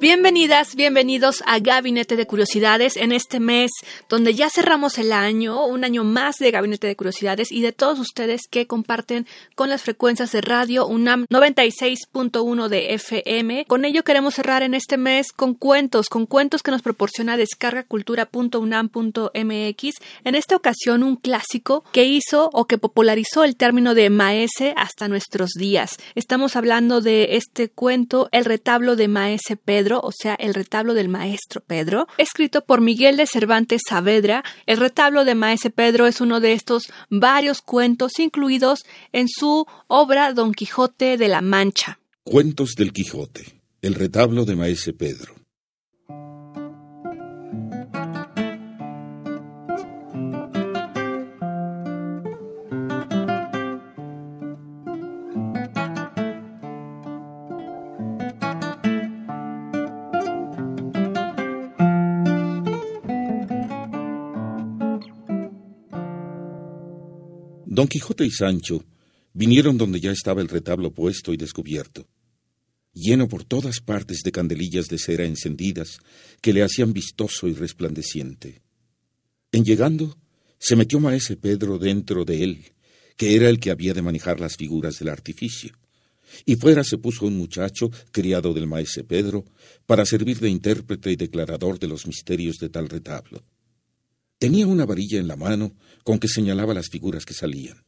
Bienvenidas, bienvenidos a Gabinete de Curiosidades en este mes donde ya cerramos el año, un año más de Gabinete de Curiosidades y de todos ustedes que comparten con las frecuencias de radio UNAM 96.1 de FM. Con ello queremos cerrar en este mes con cuentos, con cuentos que nos proporciona descargacultura.unam.mx. En esta ocasión un clásico que hizo o que popularizó el término de maese hasta nuestros días. Estamos hablando de este cuento, El retablo de maese Pedro o sea, el retablo del maestro Pedro, escrito por Miguel de Cervantes Saavedra. El retablo de maese Pedro es uno de estos varios cuentos incluidos en su obra Don Quijote de la Mancha. Cuentos del Quijote. El retablo de Maese Pedro. Don Quijote y Sancho vinieron donde ya estaba el retablo puesto y descubierto, lleno por todas partes de candelillas de cera encendidas que le hacían vistoso y resplandeciente. En llegando, se metió maese Pedro dentro de él, que era el que había de manejar las figuras del artificio, y fuera se puso un muchacho, criado del maese Pedro, para servir de intérprete y declarador de los misterios de tal retablo. Tenía una varilla en la mano con que señalaba las figuras que salían.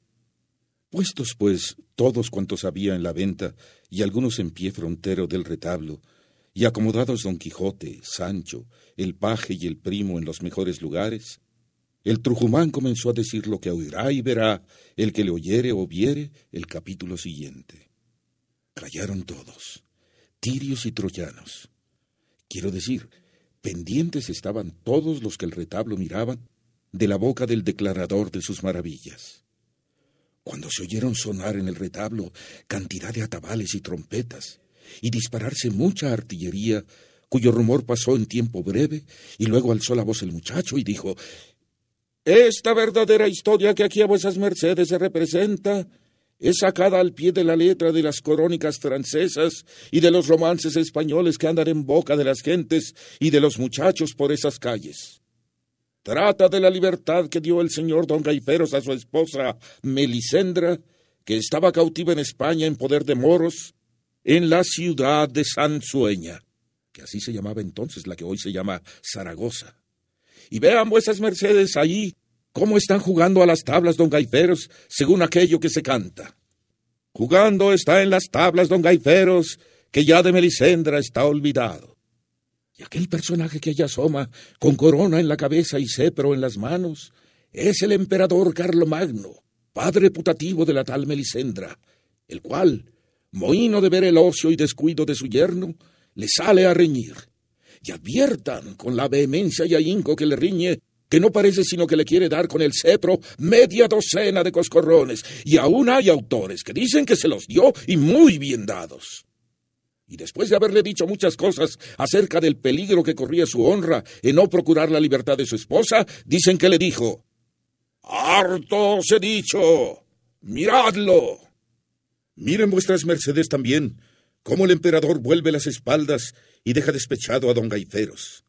Puestos, pues, todos cuantos había en la venta y algunos en pie frontero del retablo, y acomodados don Quijote, Sancho, el paje y el primo en los mejores lugares, el Trujumán comenzó a decir lo que oirá y verá el que le oyere o viere el capítulo siguiente. Callaron todos, tirios y troyanos. Quiero decir, pendientes estaban todos los que el retablo miraban de la boca del declarador de sus maravillas. Cuando se oyeron sonar en el retablo cantidad de atabales y trompetas, y dispararse mucha artillería, cuyo rumor pasó en tiempo breve, y luego alzó la voz el muchacho y dijo Esta verdadera historia que aquí a vuesas mercedes se representa es sacada al pie de la letra de las corónicas francesas y de los romances españoles que andan en boca de las gentes y de los muchachos por esas calles. Trata de la libertad que dio el señor don Gaiferos a su esposa Melisendra, que estaba cautiva en España en poder de moros, en la ciudad de Sansueña, que así se llamaba entonces la que hoy se llama Zaragoza. Y vean vuesas mercedes ahí cómo están jugando a las tablas don Gaiferos según aquello que se canta. Jugando está en las tablas don Gaiferos, que ya de Melisendra está olvidado. Y aquel personaje que allá asoma, con corona en la cabeza y cepro en las manos, es el emperador Carlomagno, padre putativo de la tal Melisendra, el cual, mohino de ver el ocio y descuido de su yerno, le sale a reñir. Y adviertan con la vehemencia y ahínco que le riñe que no parece sino que le quiere dar con el cepro media docena de coscorrones, y aún hay autores que dicen que se los dio y muy bien dados. Y después de haberle dicho muchas cosas acerca del peligro que corría su honra en no procurar la libertad de su esposa, dicen que le dijo Harto os he dicho. Miradlo. Miren vuestras mercedes también cómo el emperador vuelve las espaldas y deja despechado a don Gaiferos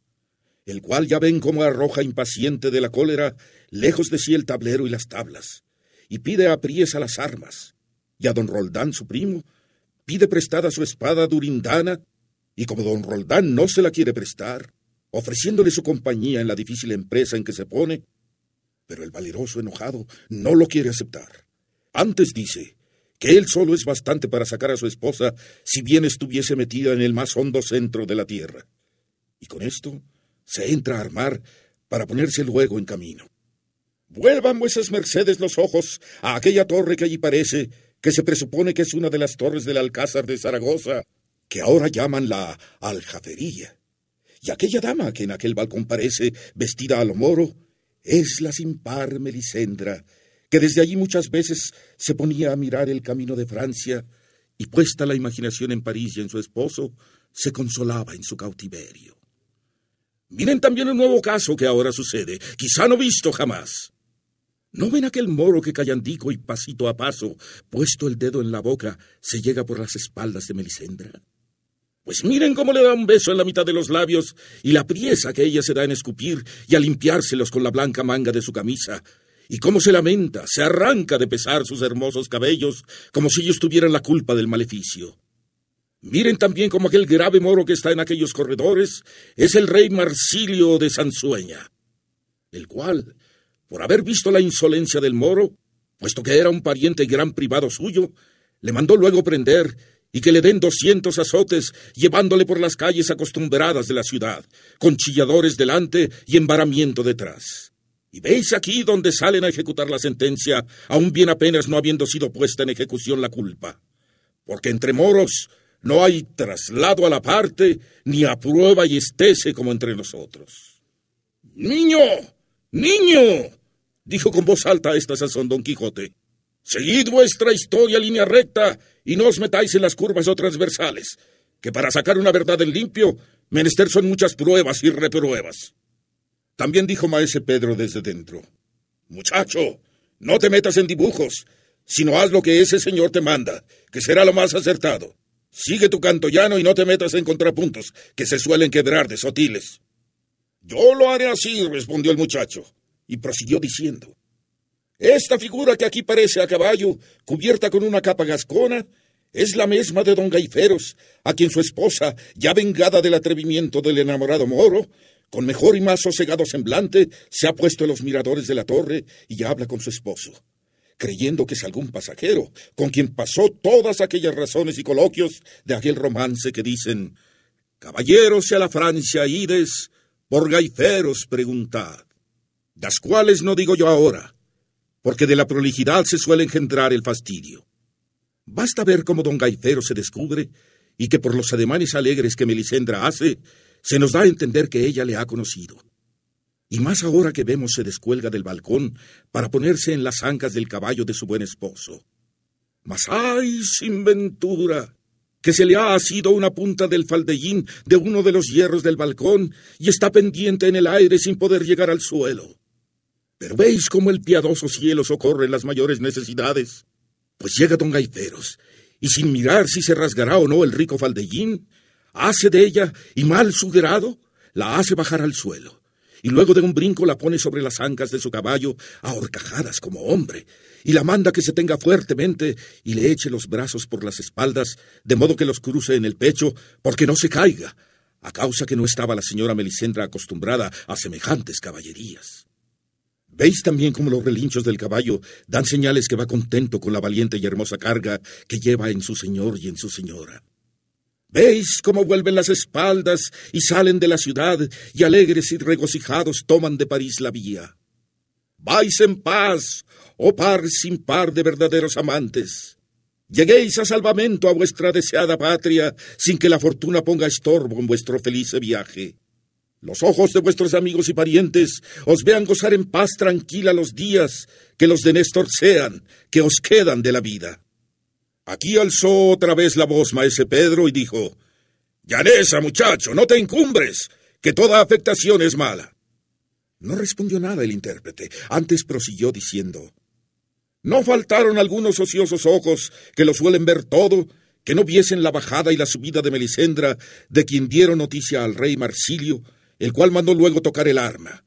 el cual ya ven cómo arroja impaciente de la cólera lejos de sí el tablero y las tablas, y pide a las armas, y a don Roldán su primo pide prestada su espada durindana, y como don Roldán no se la quiere prestar, ofreciéndole su compañía en la difícil empresa en que se pone, pero el valeroso enojado no lo quiere aceptar. Antes dice que él solo es bastante para sacar a su esposa si bien estuviese metida en el más hondo centro de la tierra. Y con esto se entra a armar para ponerse luego en camino. Vuelvan vuesas mercedes los ojos a aquella torre que allí parece, que se presupone que es una de las torres del Alcázar de Zaragoza, que ahora llaman la Aljafería. Y aquella dama que en aquel balcón parece, vestida a lo moro, es la sin par Melisendra, que desde allí muchas veces se ponía a mirar el camino de Francia y puesta la imaginación en París y en su esposo, se consolaba en su cautiverio. Miren también un nuevo caso que ahora sucede, quizá no visto jamás. ¿No ven aquel moro que callandico y pasito a paso, puesto el dedo en la boca, se llega por las espaldas de Melisendra? Pues miren cómo le da un beso en la mitad de los labios y la priesa que ella se da en escupir y a limpiárselos con la blanca manga de su camisa, y cómo se lamenta, se arranca de pesar sus hermosos cabellos, como si ellos tuvieran la culpa del maleficio. Miren también cómo aquel grave moro que está en aquellos corredores es el rey Marsilio de Sansueña, el cual, por haber visto la insolencia del moro, puesto que era un pariente y gran privado suyo, le mandó luego prender y que le den doscientos azotes, llevándole por las calles acostumbradas de la ciudad, con chilladores delante y embaramiento detrás. Y veis aquí donde salen a ejecutar la sentencia, aún bien apenas no habiendo sido puesta en ejecución la culpa. Porque entre moros no hay traslado a la parte, ni a prueba y estese como entre nosotros. Niño, niño, dijo con voz alta a esta sazón don Quijote. Seguid vuestra historia línea recta y no os metáis en las curvas o transversales, que para sacar una verdad en limpio, menester son muchas pruebas y repruebas. También dijo maese Pedro desde dentro. Muchacho, no te metas en dibujos, sino haz lo que ese señor te manda, que será lo más acertado. Sigue tu canto llano y no te metas en contrapuntos, que se suelen quebrar de sotiles. Yo lo haré así, respondió el muchacho, y prosiguió diciendo. Esta figura que aquí parece a caballo, cubierta con una capa gascona, es la misma de don Gaiferos, a quien su esposa, ya vengada del atrevimiento del enamorado moro, con mejor y más sosegado semblante, se ha puesto en los miradores de la torre y habla con su esposo, creyendo que es algún pasajero, con quien pasó todas aquellas razones y coloquios de aquel romance que dicen Caballeros y a la Francia ides, por gaiferos preguntad, las cuales no digo yo ahora, porque de la prolijidad se suele engendrar el fastidio. Basta ver cómo don Gaifero se descubre y que por los ademanes alegres que Melisendra hace, se nos da a entender que ella le ha conocido. Y más ahora que vemos se descuelga del balcón para ponerse en las ancas del caballo de su buen esposo. Mas ay, sin ventura, que se le ha asido una punta del faldellín de uno de los hierros del balcón y está pendiente en el aire sin poder llegar al suelo. Pero veis cómo el piadoso cielo socorre las mayores necesidades. Pues llega don Gaiferos, y sin mirar si se rasgará o no el rico faldellín, hace de ella y mal su grado, la hace bajar al suelo, y luego de un brinco la pone sobre las ancas de su caballo a horcajadas como hombre, y la manda que se tenga fuertemente y le eche los brazos por las espaldas, de modo que los cruce en el pecho, porque no se caiga, a causa que no estaba la señora Melisendra acostumbrada a semejantes caballerías. ¿Veis también cómo los relinchos del caballo dan señales que va contento con la valiente y hermosa carga que lleva en su señor y en su señora? ¿Veis cómo vuelven las espaldas y salen de la ciudad y alegres y regocijados toman de París la vía? Vais en paz, oh par sin par de verdaderos amantes. Lleguéis a salvamento a vuestra deseada patria sin que la fortuna ponga estorbo en vuestro feliz viaje. Los ojos de vuestros amigos y parientes os vean gozar en paz tranquila los días que los de Néstor sean, que os quedan de la vida. Aquí alzó otra vez la voz maese Pedro y dijo, Llanesa, muchacho, no te encumbres, que toda afectación es mala. No respondió nada el intérprete, antes prosiguió diciendo, No faltaron algunos ociosos ojos que lo suelen ver todo, que no viesen la bajada y la subida de Melisendra, de quien dieron noticia al rey Marsilio, el cual mandó luego tocar el arma.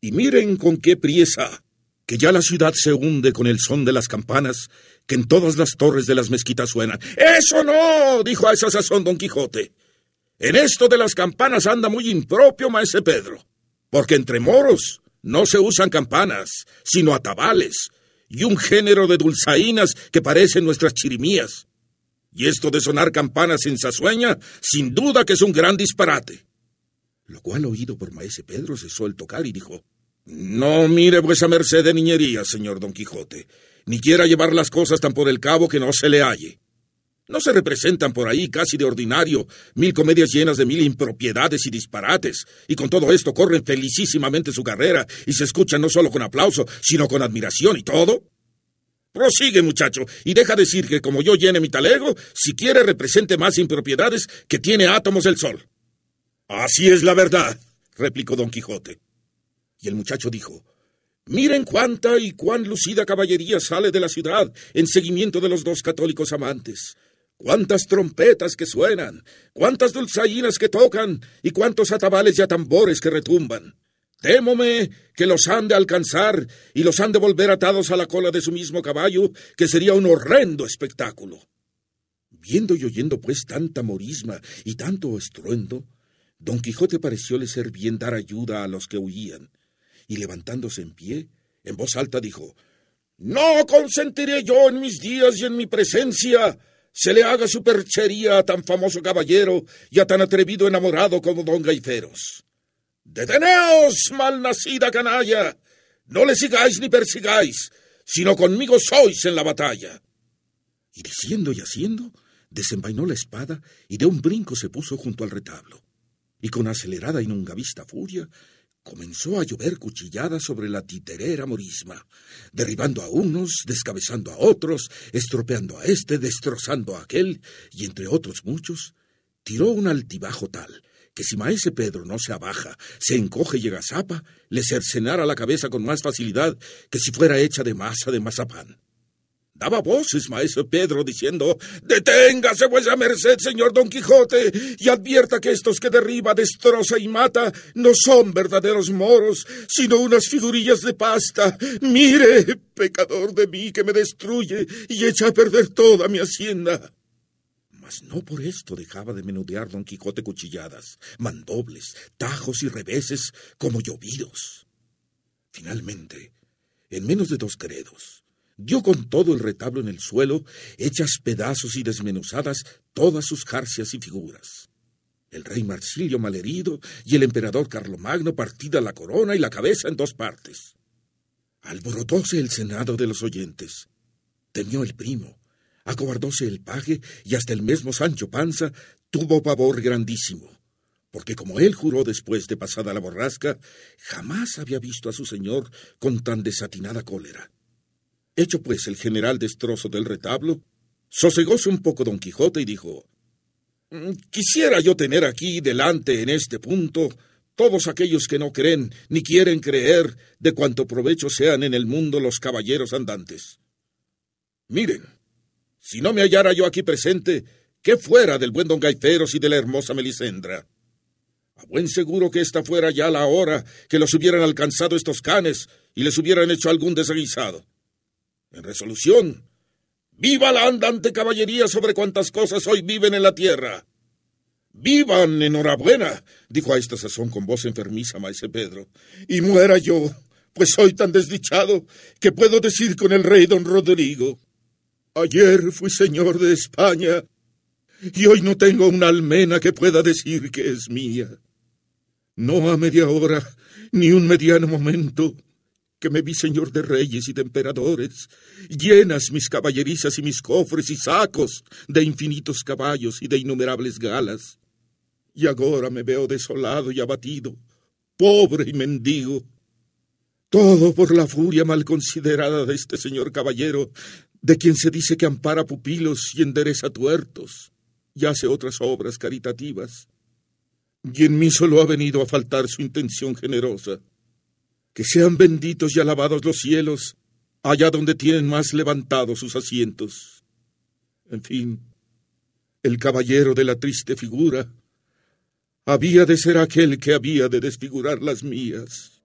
Y miren con qué priesa, que ya la ciudad se hunde con el son de las campanas, que en todas las torres de las mezquitas suenan. ¡Eso no! dijo a esa sazón don Quijote. En esto de las campanas anda muy impropio maese Pedro, porque entre moros no se usan campanas, sino atabales, y un género de dulzainas que parecen nuestras chirimías. Y esto de sonar campanas en Sasueña, sin duda que es un gran disparate. Lo cual oído por maese Pedro cesó el tocar y dijo, no mire vuesa merced de niñería, señor Don Quijote, ni quiera llevar las cosas tan por el cabo que no se le halle. No se representan por ahí casi de ordinario mil comedias llenas de mil impropiedades y disparates, y con todo esto corren felicísimamente su carrera y se escuchan no solo con aplauso, sino con admiración y todo. Prosigue, muchacho, y deja decir que como yo llene mi talego, si quiere represente más impropiedades que tiene átomos del sol. Así es la verdad, replicó don Quijote. Y el muchacho dijo, Miren cuánta y cuán lucida caballería sale de la ciudad en seguimiento de los dos católicos amantes cuántas trompetas que suenan, cuántas dulzainas que tocan y cuántos atabales y atambores que retumban. Témome que los han de alcanzar y los han de volver atados a la cola de su mismo caballo, que sería un horrendo espectáculo. Viendo y oyendo pues tanta morisma y tanto estruendo, don Quijote parecióle ser bien dar ayuda a los que huían, y levantándose en pie, en voz alta dijo No consentiré yo en mis días y en mi presencia se le haga superchería a tan famoso caballero y a tan atrevido enamorado como don Gaiferos. Deteneos, malnacida canalla. No le sigáis ni persigáis, sino conmigo sois en la batalla. Y diciendo y haciendo, desenvainó la espada y de un brinco se puso junto al retablo. Y con acelerada y nunca vista furia, comenzó a llover cuchilladas sobre la titerera morisma, derribando a unos, descabezando a otros, estropeando a éste, destrozando a aquel, y entre otros muchos, tiró un altibajo tal que si maese Pedro no se abaja, se encoge y agazapa, le cercenara la cabeza con más facilidad que si fuera hecha de masa de mazapán. Daba voces, maestro Pedro, diciendo Deténgase vuesa merced, señor Don Quijote, y advierta que estos que derriba, destroza y mata no son verdaderos moros, sino unas figurillas de pasta. Mire, pecador de mí, que me destruye y echa a perder toda mi hacienda. Mas no por esto dejaba de menudear Don Quijote cuchilladas, mandobles, tajos y reveses como llovidos. Finalmente, en menos de dos credos, dio con todo el retablo en el suelo, hechas pedazos y desmenuzadas todas sus jarcias y figuras. El rey Marsilio malherido y el emperador Carlomagno partida la corona y la cabeza en dos partes. Alborotóse el senado de los oyentes. Temió el primo, acobardóse el paje y hasta el mismo Sancho Panza tuvo pavor grandísimo, porque como él juró después de pasada la borrasca, jamás había visto a su señor con tan desatinada cólera. Hecho pues el general destrozo del retablo, sosegóse un poco don Quijote y dijo mm, Quisiera yo tener aquí delante en este punto todos aquellos que no creen ni quieren creer de cuanto provecho sean en el mundo los caballeros andantes. Miren, si no me hallara yo aquí presente, ¿qué fuera del buen don Gaiteros y de la hermosa Melisendra? A buen seguro que esta fuera ya la hora que los hubieran alcanzado estos canes y les hubieran hecho algún desaguisado. En resolución, viva la andante caballería sobre cuantas cosas hoy viven en la tierra. Vivan, enhorabuena, dijo a esta sazón con voz enfermiza maese Pedro, y muera yo, pues soy tan desdichado que puedo decir con el rey don Rodrigo. Ayer fui señor de España y hoy no tengo una almena que pueda decir que es mía. No a media hora, ni un mediano momento, que me vi señor de reyes y de emperadores, llenas mis caballerizas y mis cofres y sacos de infinitos caballos y de innumerables galas. Y ahora me veo desolado y abatido, pobre y mendigo. Todo por la furia mal considerada de este señor caballero, de quien se dice que ampara pupilos y endereza tuertos, y hace otras obras caritativas. Y en mí solo ha venido a faltar su intención generosa que sean benditos y alabados los cielos, allá donde tienen más levantados sus asientos. En fin, el caballero de la triste figura había de ser aquel que había de desfigurar las mías.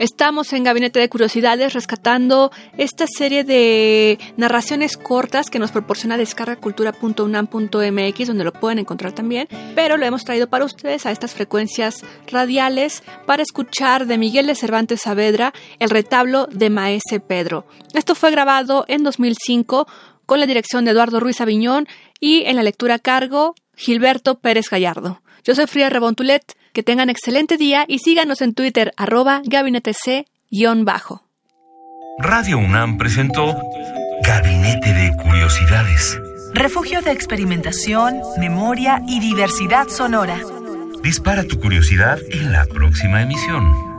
Estamos en Gabinete de Curiosidades rescatando esta serie de narraciones cortas que nos proporciona descargacultura.unam.mx, donde lo pueden encontrar también, pero lo hemos traído para ustedes a estas frecuencias radiales para escuchar de Miguel de Cervantes Saavedra el retablo de Maese Pedro. Esto fue grabado en 2005 con la dirección de Eduardo Ruiz Aviñón y en la lectura a cargo Gilberto Pérez Gallardo. Yo soy Fría Rebontulet. Que tengan excelente día y síganos en Twitter arroba gabinetec-bajo. Radio UNAM presentó Gabinete de Curiosidades. Refugio de experimentación, memoria y diversidad sonora. Dispara tu curiosidad en la próxima emisión.